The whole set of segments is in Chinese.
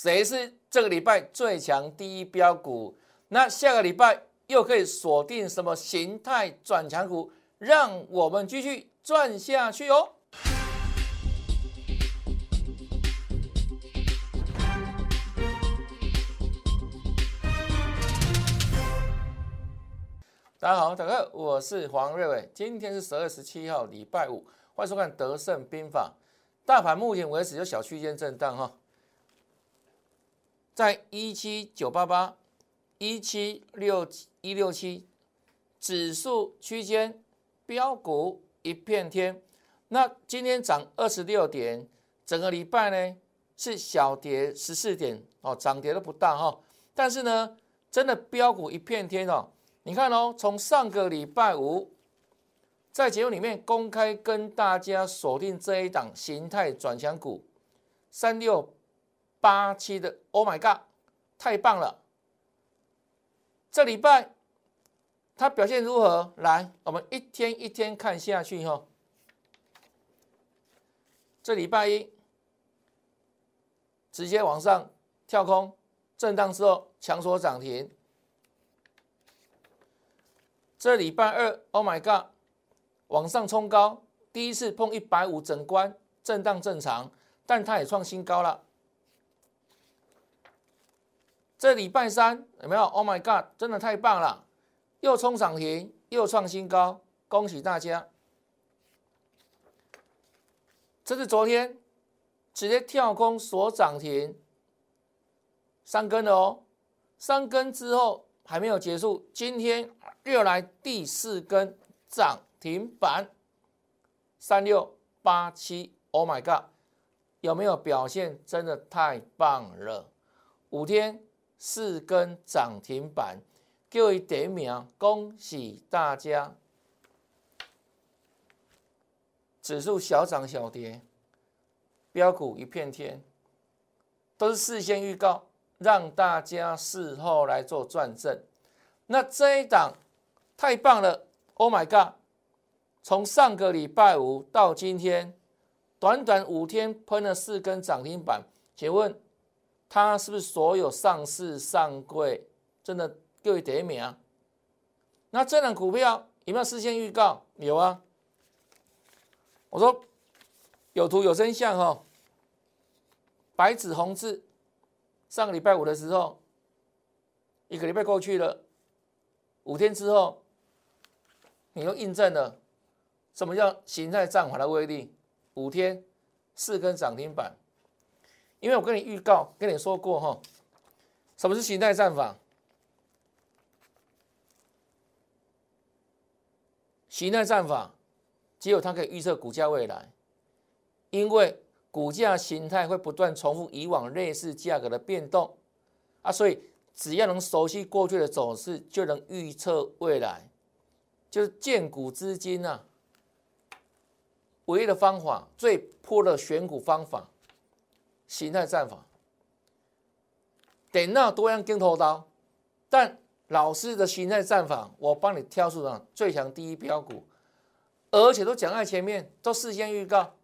谁是这个礼拜最强第一标股？那下个礼拜又可以锁定什么形态转强股，让我们继续赚下去哦。大家好，大家好，我是黄瑞伟。今天是十二十七号，礼拜五，欢迎收看《德胜兵法》。大盘目前为止有小区间震荡哈，在一七九八八、一七六一六七，指数区间，标股一片天。那今天涨二十六点，整个礼拜呢是小跌十四点哦，涨跌都不大哈。但是呢，真的标股一片天哦。你看哦，从上个礼拜五在节目里面公开跟大家锁定这一档形态转强股三六八七的，Oh my God，太棒了！这礼拜它表现如何？来，我们一天一天看下去哈。这礼拜一直接往上跳空震荡之后强锁涨停。这礼拜二，Oh my God，往上冲高，第一次碰一百五整关，震荡正常，但它也创新高了。这礼拜三有没有？Oh my God，真的太棒了，又冲涨停，又创新高，恭喜大家！这是昨天直接跳空锁涨停，三根的哦，三根之后还没有结束，今天。又来第四根涨停板，三六八七，Oh my God，有没有表现？真的太棒了！五天四根涨停板，各位点名，恭喜大家！指数小涨小跌，标股一片天，都是事先预告，让大家事后来做转正。那这一档。太棒了！Oh my god！从上个礼拜五到今天，短短五天喷了四根涨停板，请问它是不是所有上市上柜真的各位第一名啊？那这档股票有没有事先预告？有啊！我说有图有真相哈，白纸红字，上个礼拜五的时候，一个礼拜过去了，五天之后。你又印证了什么叫形态战法的威力？五天四根涨停板，因为我跟你预告，跟你说过哈，什么是形态战法？形态战法只有它可以预测股价未来，因为股价形态会不断重复以往类似价格的变动啊，所以只要能熟悉过去的走势，就能预测未来。就是建股资金啊，唯一的方法，最破的选股方法，形态战法。等那多样跟头刀，但老师的形态战法，我帮你挑出了最强第一标股，而且都讲在前面，都事先预告。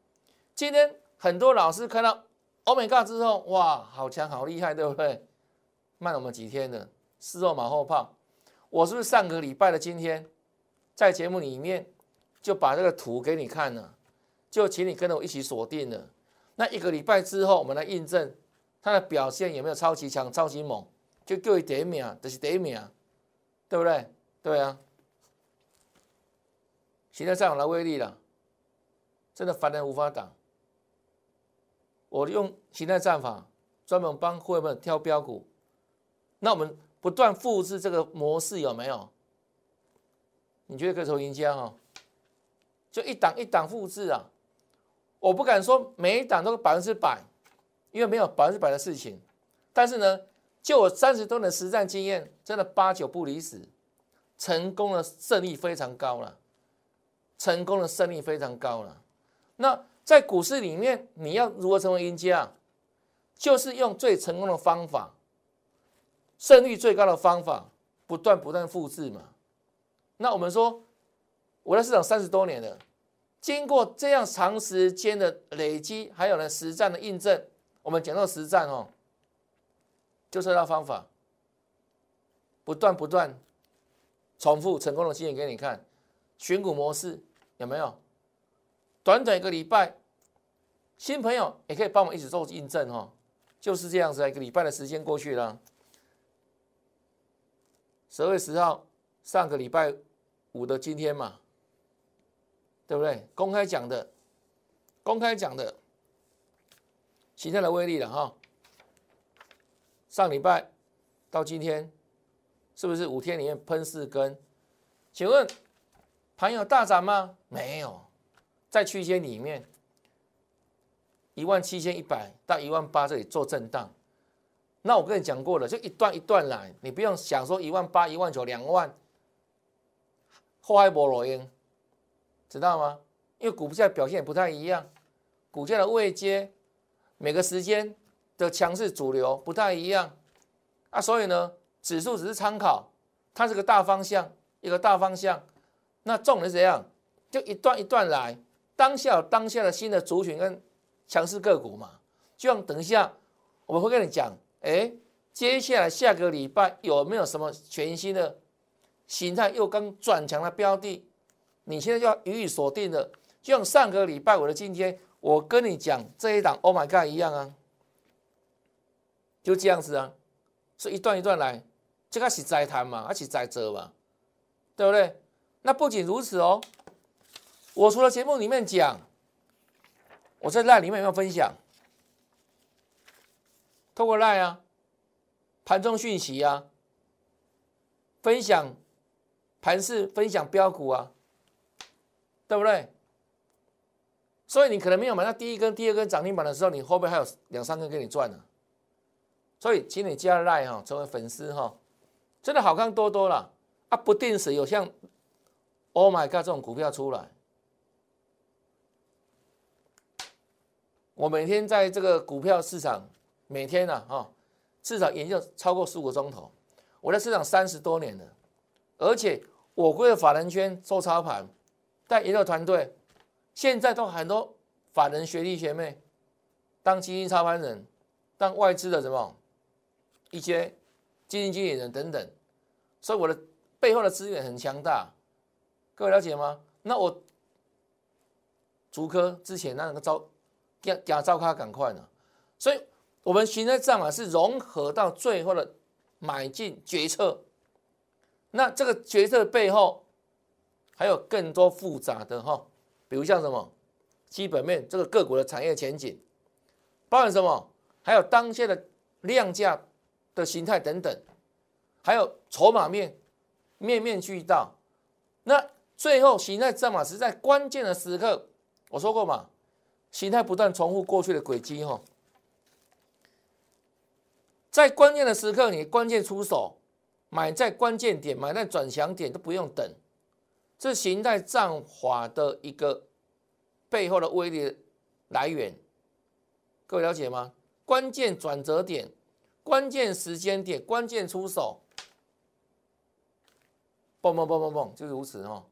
今天很多老师看到欧美 g 之后，哇，好强，好厉害，对不对？慢了我们几天的，事后马后炮。我是不是上个礼拜的今天？在节目里面就把这个图给你看了，就请你跟着我一起锁定了。那一个礼拜之后，我们来印证它的表现有没有超级强、超级猛，就各位点名，就是点名，对不对？对啊。现在上涨的威力了，真的凡人无法挡。我用形态战法专门帮会员挑标股，那我们不断复制这个模式有没有？你觉得可以成赢家哈？就一档一档复制啊！我不敢说每一档都是百分之百，因为没有百分之百的事情。但是呢，就我三十多年的实战经验，真的八九不离十，成功的胜率非常高了。成功的胜率非常高了。那在股市里面，你要如何成为赢家？就是用最成功的方法，胜率最高的方法，不断不断复制嘛。那我们说，我在市场三十多年了，经过这样长时间的累积，还有呢实战的印证，我们讲到实战哦，就这套方法，不断不断重复成功的经验给你看，选股模式有没有？短短一个礼拜，新朋友也可以帮我们一起做印证哈，就是这样子，一个礼拜的时间过去了，十二月十号，上个礼拜五的今天嘛，对不对？公开讲的，公开讲的，形态的威力了哈。上礼拜到今天，是不是五天里面喷四根？请问盘有大涨吗？没有。在区间里面，一万七千一百到一万八这里做震荡，那我跟你讲过了，就一段一段来，你不用想说一万八、一万九、两万，后海波罗音，知道吗？因为股价表现也不太一样，股价的位阶，每个时间的强势主流不太一样啊，所以呢，指数只是参考，它是个大方向，一个大方向，那重点是怎样？就一段一段来。当下有当下的新的族群跟强势个股嘛，就像等一下我们会跟你讲，哎，接下来下个礼拜有没有什么全新的形态又刚转强的标的？你现在就要予以锁定的，就像上个礼拜我的今天我跟你讲这一档，Oh my God 一样啊，就这样子啊，是一段一段来，这个是在谈嘛，而且在折嘛，对不对？那不仅如此哦。我除了节目里面讲，我在赖里面有没有分享？透过赖啊，盘中讯息啊，分享盘势，分享标股啊，对不对？所以你可能没有买到第一根、第二根涨停板的时候，你后面还有两三根给你赚呢。所以请你加赖哈，成为粉丝哈，真的好看多多了啊！不定时有像 Oh my God 这种股票出来。我每天在这个股票市场，每天呢，哈，至少研究超过十五个钟头。我在市场三十多年了，而且我归的法人圈做操盘，带研究团队，现在都很多法人学弟学妹当基金操盘人，当外资的什么一些基金经理人等等，所以我的背后的资源很强大。各位了解吗？那我竹科之前那个招。假假照卡赶快呢，所以我们形态战法是融合到最后的买进决策。那这个决策背后还有更多复杂的哈，比如像什么基本面，这个个股的产业前景，包含什么，还有当下的量价的形态等等，还有筹码面，面面俱到。那最后形态战法是在关键的时刻，我说过嘛。形态不断重复过去的轨迹，哈，在关键的时刻，你关键出手，买在关键点，买在转强点都不用等，这形态战法的一个背后的威力来源，各位了解吗？关键转折点，关键时间点，关键出手，嘣嘣嘣嘣嘣，就是如此，哈，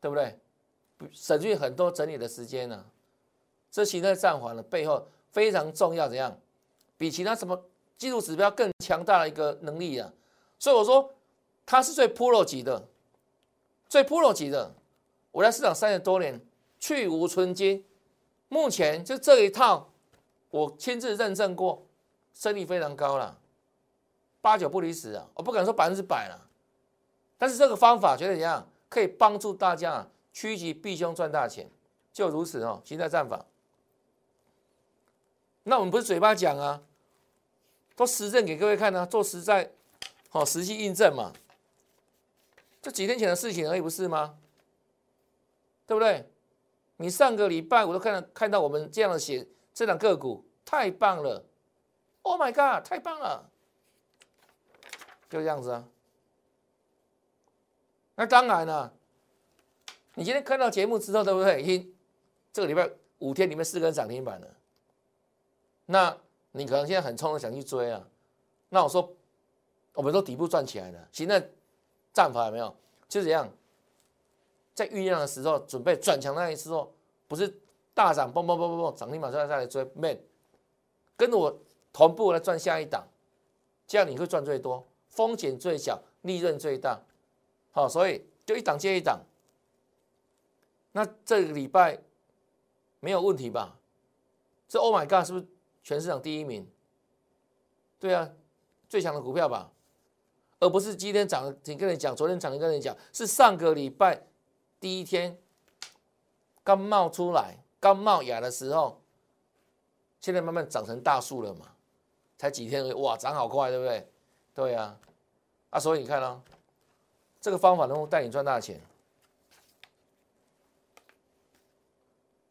对不对？省去很多整理的时间呢。这形态战法的背后非常重要，怎样？比其他什么技术指标更强大的一个能力啊！所以我说它是最 pro 级的，最 pro 级的。我在市场三十多年，去无存金。目前就这一套，我亲自认证过，胜率非常高了，八九不离十啊！我不敢说百分之百了，但是这个方法觉得怎样？可以帮助大家啊，趋吉避凶赚大钱，就如此哦，形态战法。那我们不是嘴巴讲啊，都实证给各位看呢，做实在，好实际印证嘛。这几天前的事情而已，不是吗？对不对？你上个礼拜我都看到看到我们这样的写这档个股太棒了，Oh my God，太棒了，就这样子啊。那当然了，你今天看到节目之后，对不对？已经这个礼拜五天里面四根涨停板了。那你可能现在很冲的想去追啊？那我说，我们说底部赚起来了，现在战法有没有？就这样，在酝酿的时候，准备转强那一次哦，不是大涨，嘣嘣嘣嘣嘣，涨停板再再来追，man，跟着我同步来赚下一档，这样你会赚最多，风险最小，利润最大。好，所以就一档接一档。那这个礼拜没有问题吧？这 Oh my God，是不是全市场第一名？对啊，最强的股票吧，而不是今天涨停跟你讲，昨天涨停跟你讲，是上个礼拜第一天刚冒出来、刚冒芽的时候，现在慢慢长成大树了嘛？才几天而已，哇，长好快，对不对？对啊，啊，所以你看哦，这个方法能够带你赚大钱。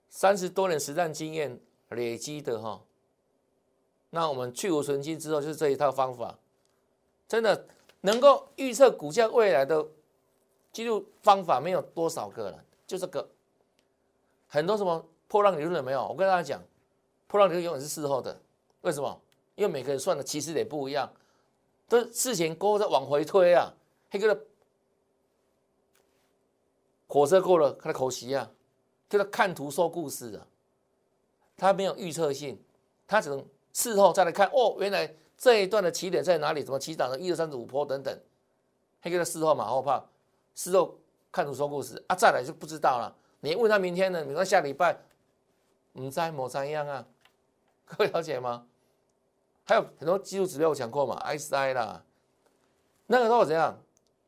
三十多年实战经验累积的哈，那我们去无存金之后就是这一套方法，真的能够预测股价未来的记录方法没有多少个了，就这个。很多什么破浪理论有没有？我跟大家讲，破浪理论永远是事后的，为什么？因为每个人算的其实也不一样，都事情过后再往回推啊，那个火车过了，他的口袭啊。就是看图说故事啊，他没有预测性，他只能事后再来看哦，原来这一段的起点在哪里？怎么起涨的？一二三四五坡等等，黑个事后马后炮，事后看图说故事啊，再来就不知道了。你问他明天呢？你说下礼拜，唔知某三样啊？各位了解吗？还有很多技术指标我讲过嘛，SI 啦，那个时候怎样？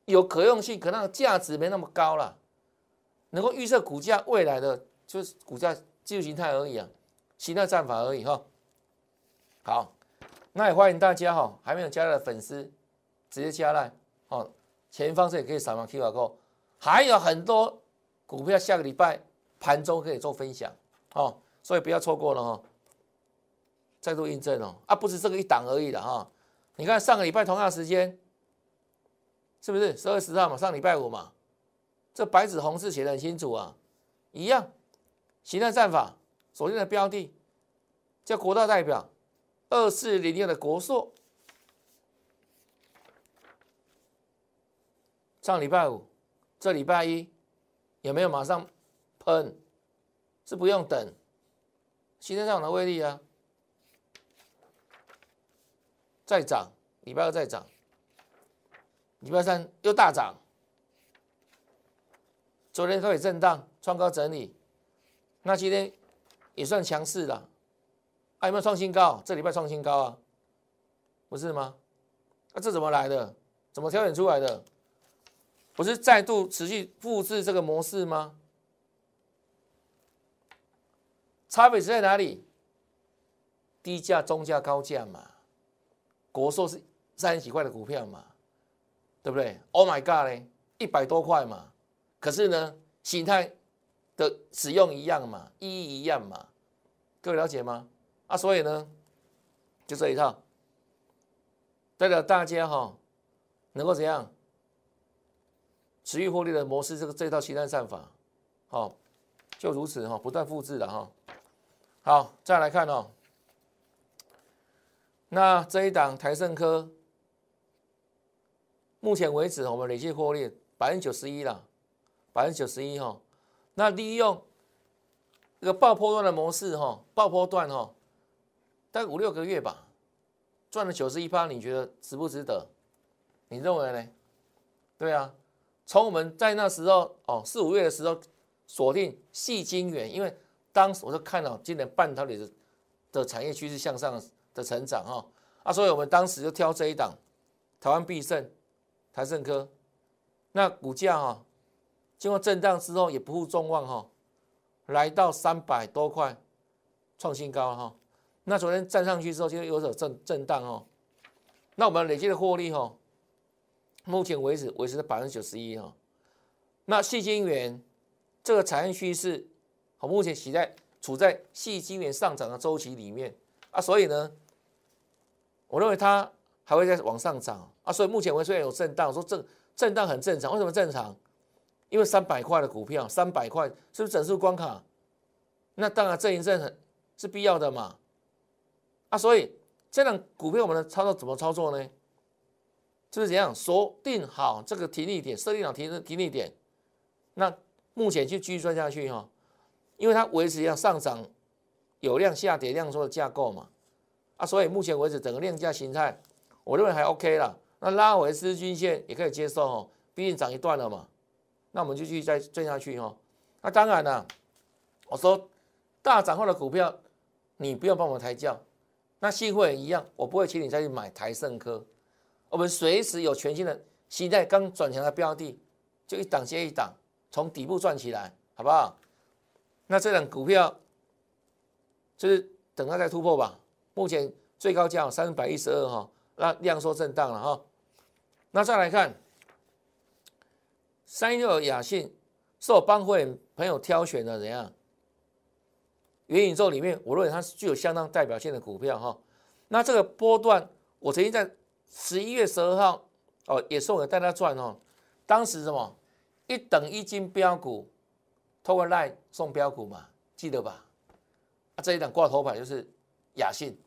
有可用性，可那个价值没那么高了。能够预测股价未来的，就是股价技术形态而已啊，形态战法而已哈。好，那也欢迎大家哈，还没有加的粉丝直接加来哦。前方这也可以扫描 QR code，还有很多股票下个礼拜盘中可以做分享哦，所以不要错过了哈。再度印证哦，啊，不是这个一档而已的哈。你看上个礼拜同样时间，是不是十二十号嘛？上礼拜五嘛。这白纸红字写的很清楚啊，一样，形态战法锁定的标的叫国大代表二四零六的国硕，上礼拜五，这礼拜一有没有马上喷？是不用等，形态上的威力啊，再涨，礼拜二再涨，礼拜三又大涨。昨天开始震荡，创高整理，那今天也算强势了，有没有创新高？这礼拜创新高啊，不是吗？那这怎么来的？怎么挑选出来的？不是再度持续复制这个模式吗？差别是在哪里？低价、中价、高价嘛。国寿是三十几块的股票嘛，对不对？Oh my god 嘞，一百多块嘛。可是呢，形态的使用一样嘛，意义一样嘛，各位了解吗？啊，所以呢，就这一套，代表大家哈，能够怎样持续获利的模式，这个这套形态战法，好，就如此哈，不断复制的哈。好，再来看哦，那这一档台盛科，目前为止我们累计获利百分之九十一了。百分之九十一哈，那利用这个爆破段的模式哈，爆破段哈，大概五六个月吧，赚了九十一趴，你觉得值不值得？你认为呢？对啊，从我们在那时候哦四五月的时候锁定细晶圆，因为当时我就看到今年半导体的的产业趋势向上的成长哈，啊，所以我们当时就挑这一档台湾必胜台盛科，那股价哈。经过震荡之后也不负众望哈，来到三百多块，创新高哈。那昨天站上去之后，就有所震震荡哦。那我们累计的获利哈，目前为止维持在百分之九十一哈。那细晶圆这个产业趋势，好，目前处在处在细晶圆上涨的周期里面啊，所以呢，我认为它还会再往上涨啊。所以目前为止虽然有震荡，说震震荡很正常，为什么正常？因为三百块的股票，三百块是不是整数关卡？那当然，震一震很是必要的嘛。啊，所以这档股票我们的操作怎么操作呢？就是怎样锁定好这个停利点，设定好停停利点。那目前就继续赚下去哈，因为它维持一样上涨，有量下跌量缩的架构嘛。啊，所以目前为止整个量价形态我认为还 OK 啦。那拉回四均线也可以接受哦，毕竟涨一段了嘛。那我们就继续再追下去哈。那当然了，我说大涨后的股票，你不要帮我抬轿。那信会也一样，我不会请你再去买台盛科。我们随时有全新的新代刚转强的标的，就一档接一档，从底部赚起来，好不好？那这档股票就是等它再突破吧。目前最高价三百一十二哈，那量缩震荡了哈。那再来看三六雅信，是我帮会朋友挑选的怎样？元宇宙里面，我认为它是具有相当代表性的股票哈。那这个波段，我曾经在十一月十二号哦，也送给大家赚哦。当时什么一等一金标股，透过 line 送标股嘛，记得吧？这一档挂头牌就是雅信，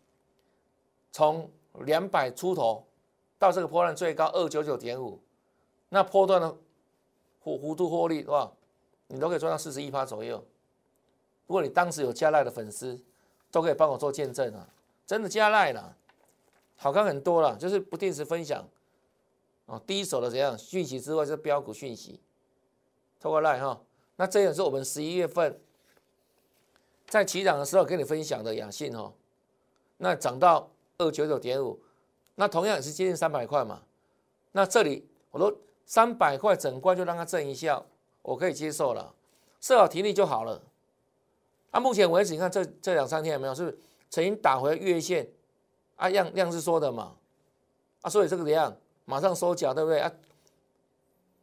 从两百出头到这个波段最高二九九点五，那波段的弧弧度获利是吧？你都可以赚到四十一趴左右。如果你当时有加赖的粉丝，都可以帮我做见证啊！真的加赖了，好看很多了，就是不定时分享啊，第一手的怎样讯息之外，就是标股讯息，透过赖哈。那这也是我们十一月份在起涨的时候跟你分享的雅信哈，那涨到二九九点五，那同样也是接近三百块嘛。那这里我说三百块整关就让它震一下，我可以接受了，设好停利就好了。啊，目前为止，你看这这两三天有没有是曾经打回月线？啊，量量是说的嘛？啊，所以这个怎样？马上收脚，对不对？啊，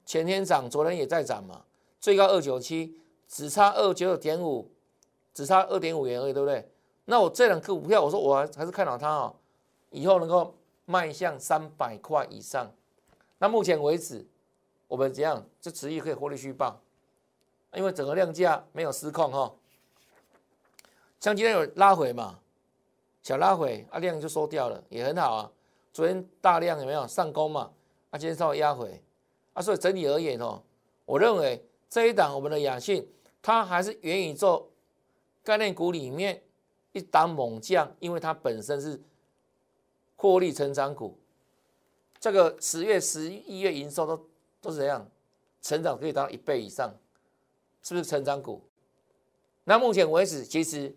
前天涨，昨天也在涨嘛，最高二九七，只差二九九点五，只差二点五元而已，对不对？那我这两个股票，我说我还是看好它哦，以后能够迈向三百块以上。那目前为止，我们怎样？这持续可以获利续报，因为整个量价没有失控哈。像今天有拉回嘛，小拉回，啊量就收掉了，也很好啊。昨天大量有没有上攻嘛？啊今天稍微压回，啊所以整体而言哦，我认为这一档我们的雅信，它还是元宇宙概念股里面一档猛将，因为它本身是获利成长股。这个十月、十一月营收都都是怎样？成长可以达到一倍以上，是不是成长股？那目前为止，其实。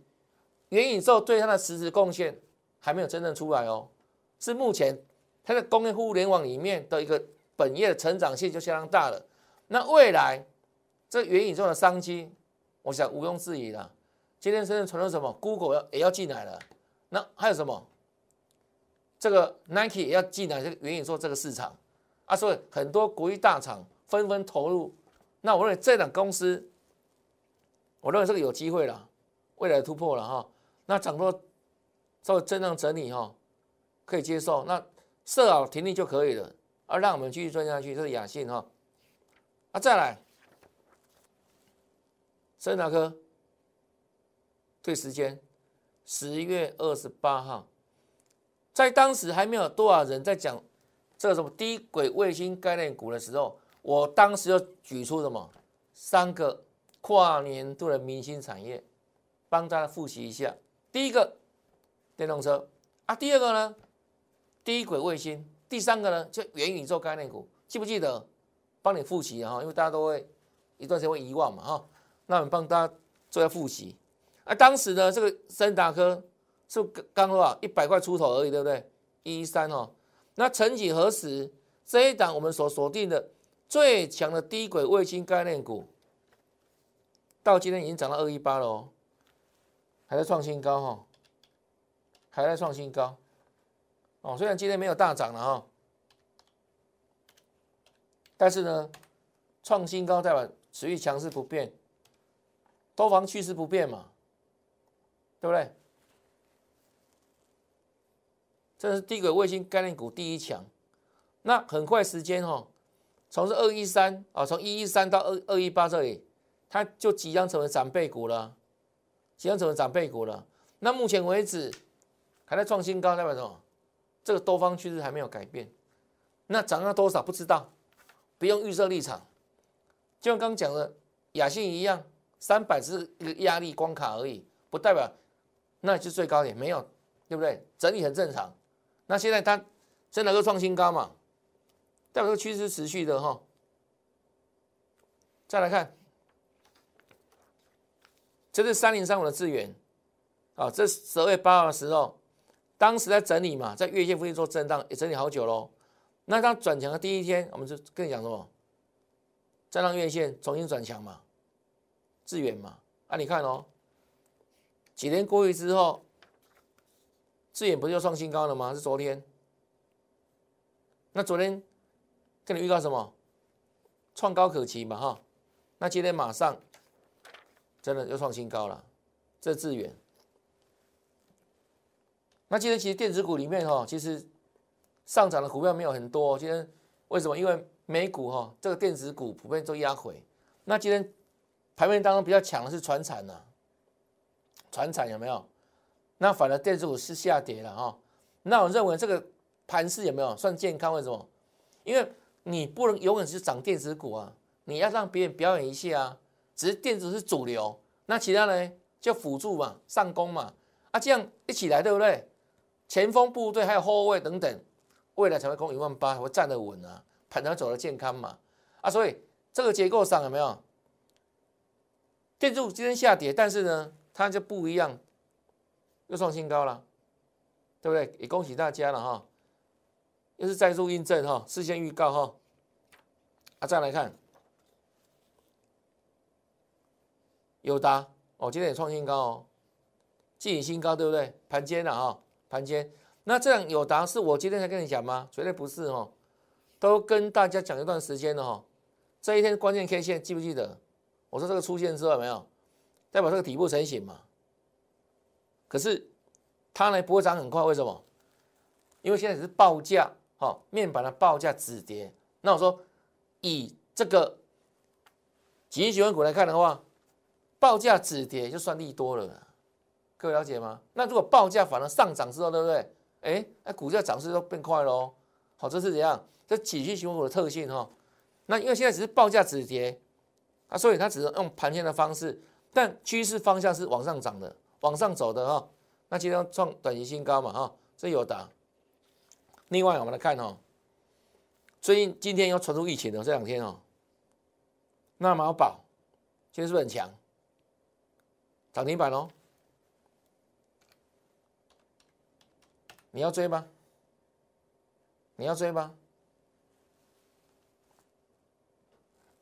元宇宙对它的实质贡献还没有真正出来哦，是目前它的工业互联网里面的一个本业的成长性就相当大了。那未来这元宇宙的商机，我想毋庸置疑了。今天深圳传出什么？Google 要也要进来了。那还有什么？这个 Nike 也要进来这个元宇宙这个市场啊，所以很多国际大厂纷纷投入。那我认为这两公司，我认为这个有机会了，未来突破了哈。那涨多稍微震荡整理哈，可以接受。那设好停利就可以了，而让我们继续赚下去，这是雅信哈。啊，再来，森达科，对时间，十月二十八号，在当时还没有多少人在讲这个什么低轨卫星概念股的时候，我当时就举出什么三个跨年度的明星产业，帮大家复习一下。第一个电动车啊，第二个呢低轨卫星，第三个呢就元宇宙概念股，记不记得？帮你复习哈，因为大家都会一段时间会遗忘嘛哈。那我们帮大家做下复习啊。当时呢，这个森达科是刚多少一百块出头而已，对不对？一三哦。那曾几何时，这一档我们所锁定的最强的低轨卫星概念股，到今天已经涨到二一八了哦。还在创新高哈，还在创新高哦。虽然今天没有大涨了哈，但是呢，创新高代表持续强势不变，多方趋势不变嘛，对不对？这是低轨卫星概念股第一强。那很快时间哈，从这二一三啊，从一一三到二二一八这里，它就即将成为长辈股了。现在怎么涨倍股了。那目前为止还在创新高，代表什么？这个多方趋势还没有改变。那涨到多少不知道，不用预设立场。就像刚讲的雅信一样，三百只是一个压力关卡而已，不代表那是最高点，没有，对不对？整理很正常。那现在它真的都创新高嘛？代表这个趋势持续的哈。再来看，这是三零三五的资源啊，这十二月八号的时候，当时在整理嘛，在月线附近做震荡，也整理好久喽。那它转强的第一天，我们就跟你讲什么？再让月线重新转强嘛，资源嘛。啊，你看哦，几天过去之后，资源不是又创新高了吗？是昨天。那昨天跟你预告什么？创高可期嘛，哈。那今天马上真的又创新高了，这资源。那今天其实电子股里面哈，其实上涨的股票没有很多。今天为什么？因为美股哈，这个电子股普遍都压回。那今天盘面当中比较强的是船产呐，船产有没有？那反而电子股是下跌了哈。那我认为这个盘势有没有算健康？为什么？因为你不能永远是涨电子股啊。你要让别人表演一下啊，只是电子是主流，那其他呢就辅助嘛，上攻嘛，啊这样一起来对不对？前锋部队还有后卫等等，未来才会攻一万八，会站得稳啊，盘才走得健康嘛，啊所以这个结构上有没有？电子今天下跌，但是呢它就不一样，又创新高了，对不对？也恭喜大家了哈，又是再度印证哈，事先预告哈，啊再来看。友达哦，今天也创新高哦，继新高对不对？盘间了哈，盘间。那这样友达是我今天才跟你讲吗？绝对不是哦，都跟大家讲一段时间了哈。这一天关键 K 线记不记得？我说这个出现之后没有，代表这个底部成型嘛。可是它呢不会涨很快，为什么？因为现在只是报价，哈，面板的报价止跌。那我说以这个几亿喜欢股来看的话。报价止跌就算利多了，各位了解吗？那如果报价反而上涨之后，对不对？哎，那股价涨势都变快喽。好，这是怎样？这几续循环股的特性哈。那因为现在只是报价止跌啊，所以它只能用盘前的方式，但趋势方向是往上涨的，往上走的哈。那今天创短期新高嘛哈，这有的。另外我们来看哈，最近今天又传出疫情的这两天哦，那毛宝今天是不是很强？涨停板喽！你要追吗？你要追吗？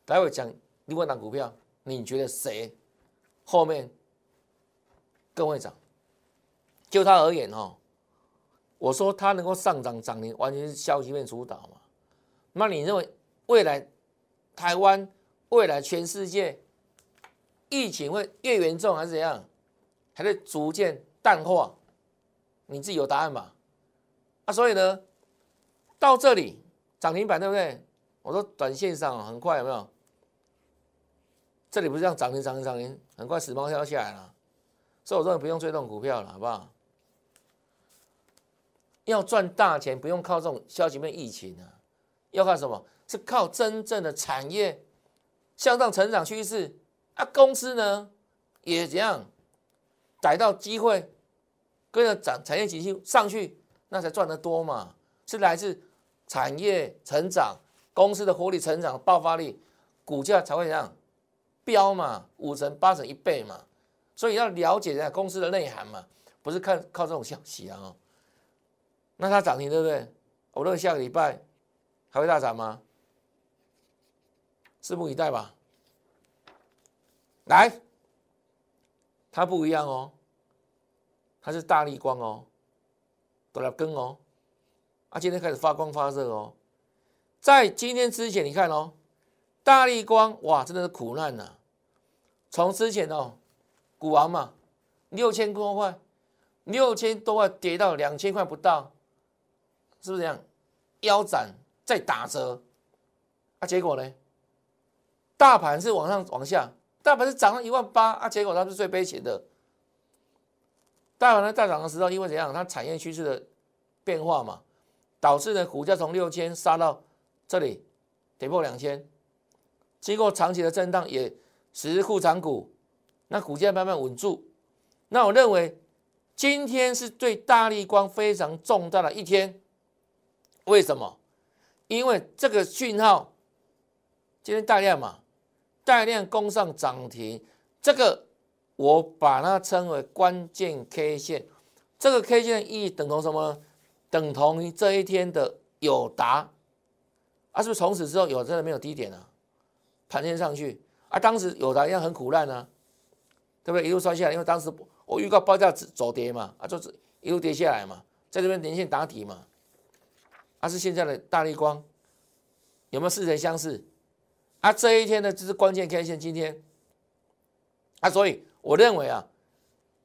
待会讲另外一档股票，你觉得谁后面更会涨？就它而言哦，我说它能够上涨涨停，完全是消息面主导嘛。那你认为未来台湾、未来全世界？疫情会越严重还是怎样？还是逐渐淡化？你自己有答案吧？啊，所以呢，到这里涨停板对不对？我说短线上很快有没有？这里不是这样涨停涨停涨停，很快死猫跳下来了。所以我说你不用追这种股票了，好不好？要赚大钱不用靠这种消息面疫情啊，要靠什么？是靠真正的产业向上成长趋势。啊，公司呢也怎样逮到机会，跟着涨产业景气上去，那才赚得多嘛。是来自产业成长，公司的活力成长爆发力，股价才会怎样飙嘛，五成八成一倍嘛。所以要了解一下公司的内涵嘛，不是看靠这种消息啊。那它涨停对不对？我认为下个礼拜还会大涨吗？拭目以待吧。来，它不一样哦，它是大力光哦，都来跟哦，啊，今天开始发光发热哦，在今天之前你看哦，大力光哇，真的是苦难呐，从之前哦，股王嘛，六千多块，六千多块跌到两千块不到，是不是这样？腰斩再打折，啊，结果呢？大盘是往上往下。大盘是涨了一万八啊，结果它是最悲情的。大盘在大涨的时候，因为怎样，它产业趋势的变化嘛，导致呢股价从六千杀到这里，跌破两千。经过长期的震荡，也使库藏股，那股价慢慢稳住。那我认为今天是对大力光非常重大的一天。为什么？因为这个讯号今天大量嘛，大量攻上涨停，这个我把它称为关键 K 线。这个 K 线意义等同什么？等同于这一天的友达，啊，是不是从此之后有真的没有低点了？盘天上去，啊，当时友达一样很苦难啊，对不对？一路摔下来，因为当时我预告报价走跌嘛，啊，就是一路跌下来嘛，在这边连线打底嘛，啊，是现在的大力光，有没有似曾相识？啊，这一天呢，就是关键 K 线，今天，啊，所以我认为啊，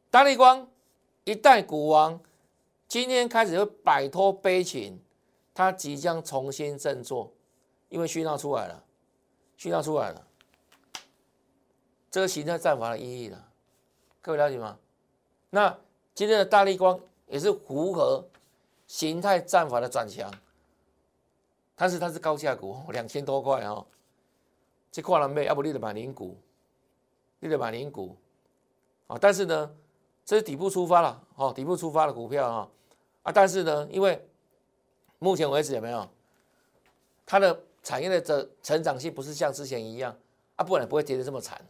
大力光一代股王。今天开始会摆脱悲情，他即将重新振作，因为讯号出来了，讯号出来了，这个形态战法的意义了，各位了解吗？那今天的大力光也是符合形态战法的转强，但是它是高价股，两千多块哦，这跨栏背，要不你得买零股，你得买零股，啊，但是呢，这是底部出发了，哦，底部出发的股票啊。啊，但是呢，因为目前为止有没有它的产业的这成长性不是像之前一样啊，不然不会跌得这么惨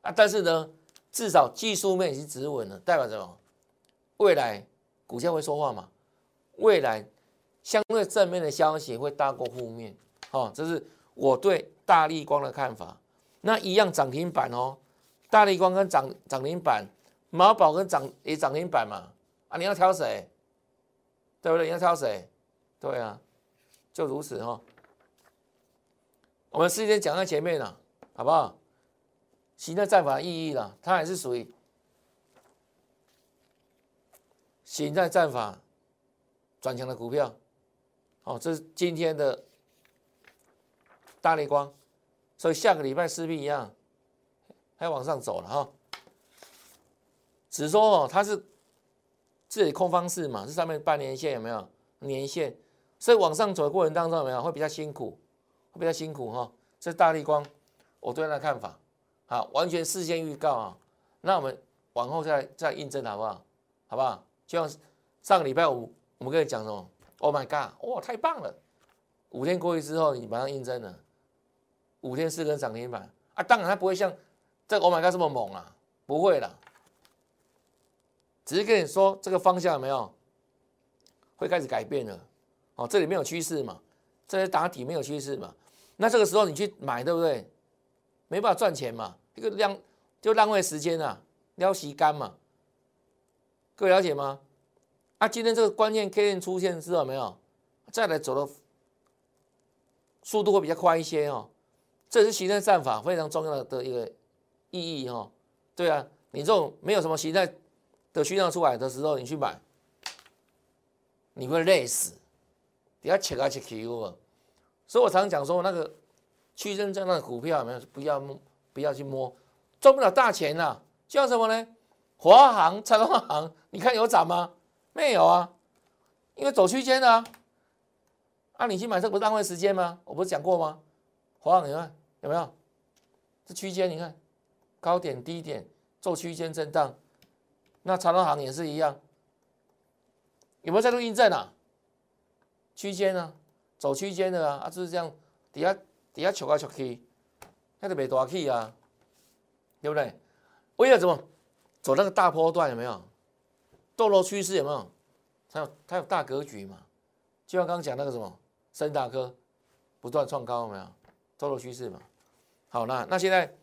啊。但是呢，至少技术面已经止稳了，代表什么？未来股价会说话嘛？未来相对正面的消息会大过负面，哦，这是我对大力光的看法。那一样涨停板哦，大力光跟涨涨停板，毛宝跟涨也涨停板嘛？啊，你要挑谁？对不对？你要挑谁？对啊，就如此哈。我们事先讲在前面了，好不好？形态战法意义了，它还是属于形态战法转强的股票。哦，这是今天的大力光，所以下个礼拜势必一样，还要往上走了哈。只是说哦，它是。自己空方式嘛，这上面半年线有没有年线？所以往上走的过程当中有没有会比较辛苦，会比较辛苦哈。这大力光，我对它的看法，好，完全事先预告啊。那我们往后再再印证好不好？好不好？就像上个礼拜五我们跟你讲什么？Oh my god，哇，太棒了！五天过去之后，你马上印证了，五天四根涨停板啊。当然它不会像这个 Oh my god 这么猛啊，不会的。只是跟你说这个方向有没有会开始改变了？哦，这里没有趋势嘛，这些打底没有趋势嘛，那这个时候你去买，对不对？没办法赚钱嘛，这个量就浪费时间啊，撩洗干嘛？各位了解吗？啊，今天这个关键 K 线出现之后，没有再来走的速度会比较快一些哦。这是形态战法非常重要的一个意义哦。对啊，你这种没有什么形态。的需量出来的时候，你去买，你会累死，你要切啊切 Q 所以我常常讲说，那个区间震荡的股票，没有不要摸，不要去摸，赚不了大钱呐。叫什么呢？华航、长隆航，你看有涨吗？没有啊，因为走区间的啊。啊，你去买这不是浪费时间吗？我不是讲过吗？华航你看有没有？这区间你看，高点低点做区间震荡。那长隆行也是一样，有没有在做印证啊？区间呢，走区间的啊，啊就是这样，底下底下求来求去，那就没大气啊，对不对？为了什么走那个大波段有没有？堕落趋势有没有？它有它有大格局嘛？就像刚刚讲那个什么深大科不断创高有没有？堕落趋势嘛？好，那那现在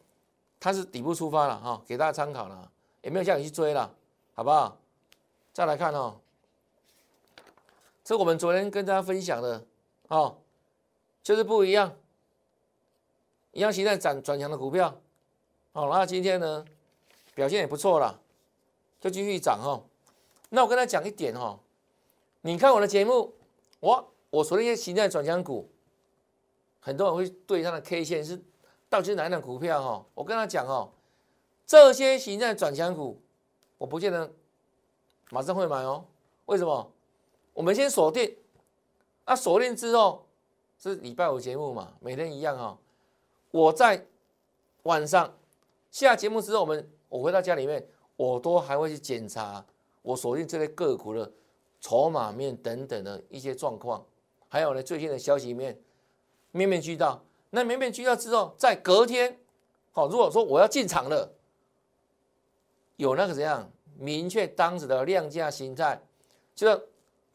它是底部出发了哈，给大家参考了，也没有叫你去追了。好不好？再来看哦，这我们昨天跟大家分享的哦，就是不一样，一样形态转转强的股票，好，那今天呢表现也不错了，就继续涨哦。那我跟他讲一点哦，你看我的节目，我我说那些形态转强股，很多人会对它的 K 线是到底是哪一档股票哈？我跟他讲哦，这些形态转强股。我不见得马上会买哦，为什么？我们先锁定，那锁定之后是礼拜五节目嘛，每天一样哈。我在晚上下节目之后，我们我回到家里面，我都还会去检查我锁定这类个股的筹码面等等的一些状况。还有呢最近的消息面面面俱到。那面面俱到之后，在隔天，好，如果说我要进场了，有那个怎样明确当时的量价形态，就像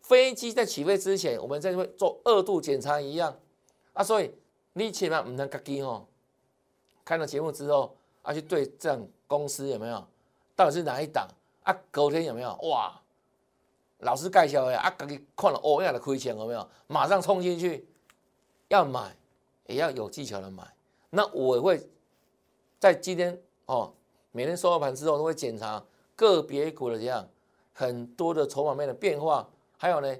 飞机在起飞之前，我们在会做二度检查一样啊。所以你千万唔能自己哦，看了节目之后啊，去对这样公司有没有，到底是哪一档啊？隔天有没有哇？老师介绍的啊，自己看了哦，样的亏钱有没有？马上冲进去要买。也要有技巧的买，那我会在今天哦，每天收盘之后都会检查个别股的这样很多的筹码面的变化，还有呢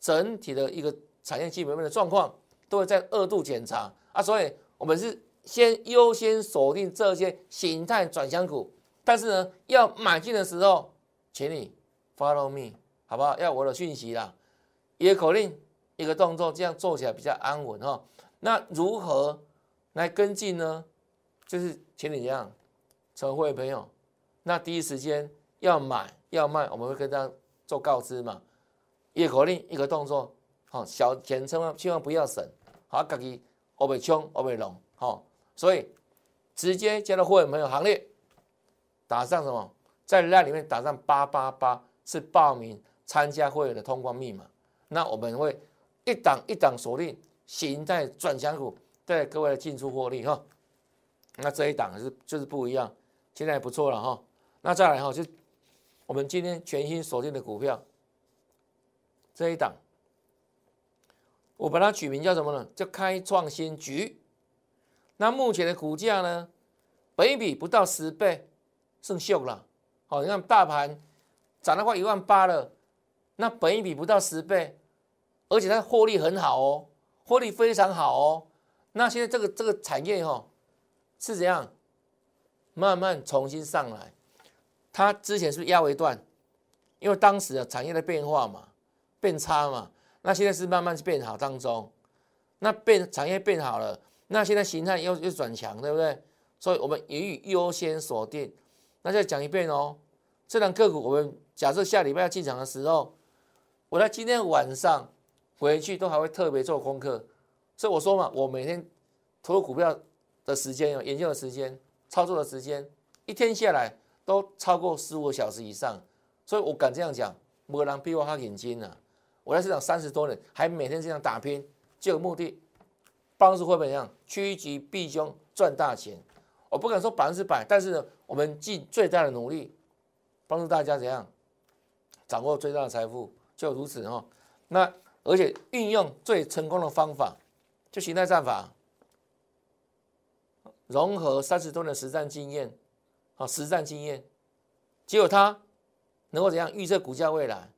整体的一个产业基本面的状况，都会在二度检查啊。所以我们是先优先锁定这些形态转向股，但是呢要买进的时候，请你 follow me 好不好？要我的讯息啦，一个口令，一个动作，这样做起来比较安稳哈。那如何来跟进呢？就是请你这样，成为会员朋友，那第一时间要买要卖，我们会跟大家做告知嘛。一个口令，一个动作，好，小钱千万千万不要省，好，自己我被冲，我被弄，好，所以直接加入会员朋友行列，打上什么，在那里面打上八八八，是报名参加会员的通关密码。那我们会一档一档锁定。形态转强股带各位的进出获利哈，那这一档是就是不一样，现在不错了哈。那再来哈，就我们今天全新锁定的股票这一档，我把它取名叫什么呢？叫开创新局。那目前的股价呢，本比不到十倍，剩秀了。好，你看大盘涨了快一万八了，那本一比不到十倍，而且它的获利很好哦。获利非常好哦，那现在这个这个产业哈是怎样慢慢重新上来？它之前是不是压尾段？因为当时的产业的变化嘛，变差嘛，那现在是慢慢变好当中。那变产业变好了，那现在形态又又转强，对不对？所以我们予以优先锁定。那再讲一遍哦，这档个股我们假设下礼拜要进场的时候，我在今天晚上。回去都还会特别做功课，所以我说嘛，我每天投入股票的时间、研究的时间、操作的时间，一天下来都超过十五个小时以上，所以我敢这样讲，没人比我还眼睛呢。我在市场三十多年，还每天这样打拼，就有目的，帮助会不会怎样趋吉避凶赚大钱？我不敢说百分之百，但是呢，我们尽最大的努力，帮助大家怎样掌握最大的财富，就如此哈。那。而且运用最成功的方法，就形态战法，融合三十多年实战经验，好实战经验，只有它能够怎样预测股价未来？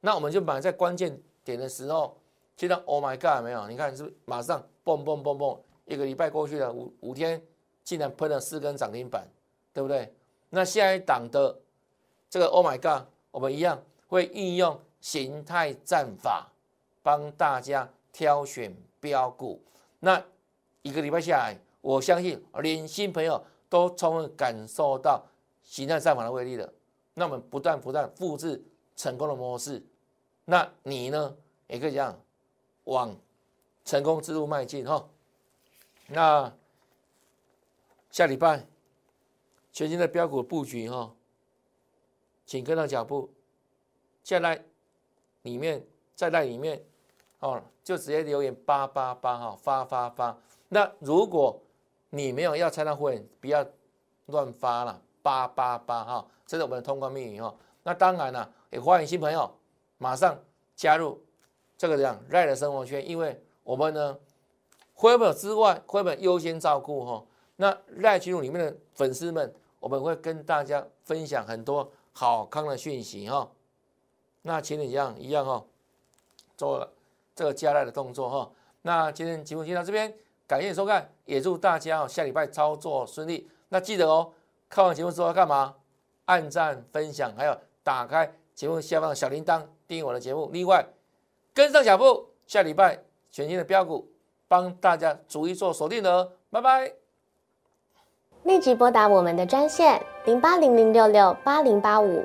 那我们就买在关键点的时候，就像 Oh my God，没有？你看是不是马上蹦蹦蹦蹦，一个礼拜过去了，五五天竟然喷了四根涨停板，对不对？那下一档的这个 Oh my God，我们一样会运用形态战法。帮大家挑选标股，那一个礼拜下来，我相信连新朋友都充分感受到形态上法的威力了。那我们不断不断复制成功的模式，那你呢也可以这样往成功之路迈进哈。那下礼拜全新的标股布局哈，请跟上脚步，下来里面在那里面。哦，就直接留言八八八哈，发发发。那如果你没有要参加会员，不要乱发了，八八八哈，这是我们的通关密语哈。那当然了，也欢迎新朋友马上加入这个这样赖的生活圈，因为我们呢，会本之外，会本优先照顾哈。那赖群组里面的粉丝们，我们会跟大家分享很多好康的讯息哈。那请你一样一样哈，做了。这个加赖的动作哈，那今天节目就到这边，感谢收看，也祝大家哦下礼拜操作顺利。那记得哦，看完节目之后要干嘛？按赞、分享，还有打开节目下方的小铃铛，订阅我的节目。另外，跟上脚步，下礼拜全新的标股帮大家逐一做锁定的哦，拜拜。立即拨打我们的专线零八零零六六八零八五。